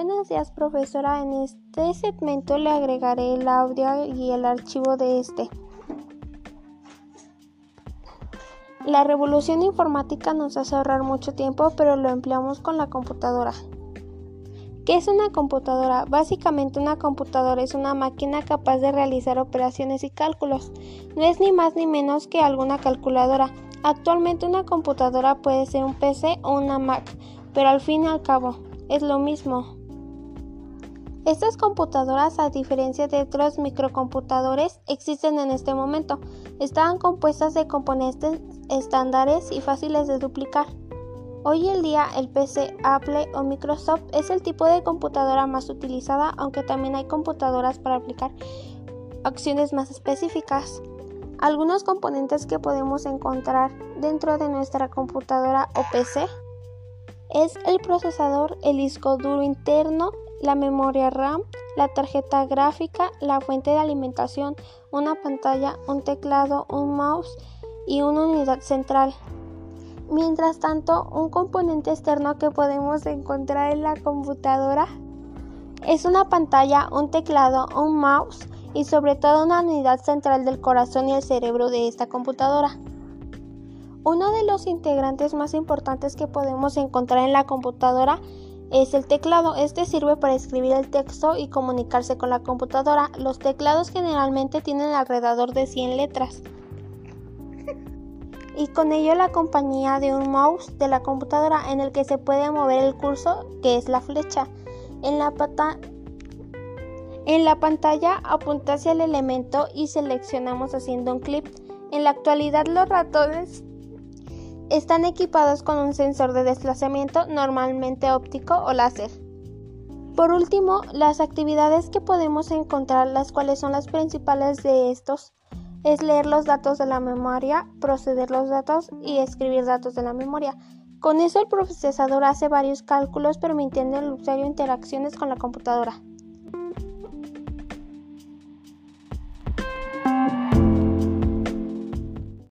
Buenos días, profesora. En este segmento le agregaré el audio y el archivo de este. La revolución informática nos hace ahorrar mucho tiempo, pero lo empleamos con la computadora. ¿Qué es una computadora? Básicamente una computadora es una máquina capaz de realizar operaciones y cálculos. No es ni más ni menos que alguna calculadora. Actualmente una computadora puede ser un PC o una Mac, pero al fin y al cabo es lo mismo. Estas computadoras, a diferencia de otros microcomputadores, existen en este momento. Están compuestas de componentes estándares y fáciles de duplicar. Hoy en día el PC, Apple o Microsoft es el tipo de computadora más utilizada, aunque también hay computadoras para aplicar acciones más específicas. Algunos componentes que podemos encontrar dentro de nuestra computadora o PC es el procesador, el disco duro interno, la memoria RAM, la tarjeta gráfica, la fuente de alimentación, una pantalla, un teclado, un mouse y una unidad central. Mientras tanto, un componente externo que podemos encontrar en la computadora es una pantalla, un teclado, un mouse y sobre todo una unidad central del corazón y el cerebro de esta computadora. Uno de los integrantes más importantes que podemos encontrar en la computadora es el teclado. Este sirve para escribir el texto y comunicarse con la computadora. Los teclados generalmente tienen alrededor de 100 letras. Y con ello la compañía de un mouse de la computadora en el que se puede mover el curso, que es la flecha. En la, en la pantalla apunta hacia el elemento y seleccionamos haciendo un clip. En la actualidad los ratones están equipados con un sensor de desplazamiento normalmente óptico o láser. Por último, las actividades que podemos encontrar, las cuales son las principales de estos, es leer los datos de la memoria, proceder los datos y escribir datos de la memoria. Con eso el procesador hace varios cálculos permitiendo al usuario interacciones con la computadora.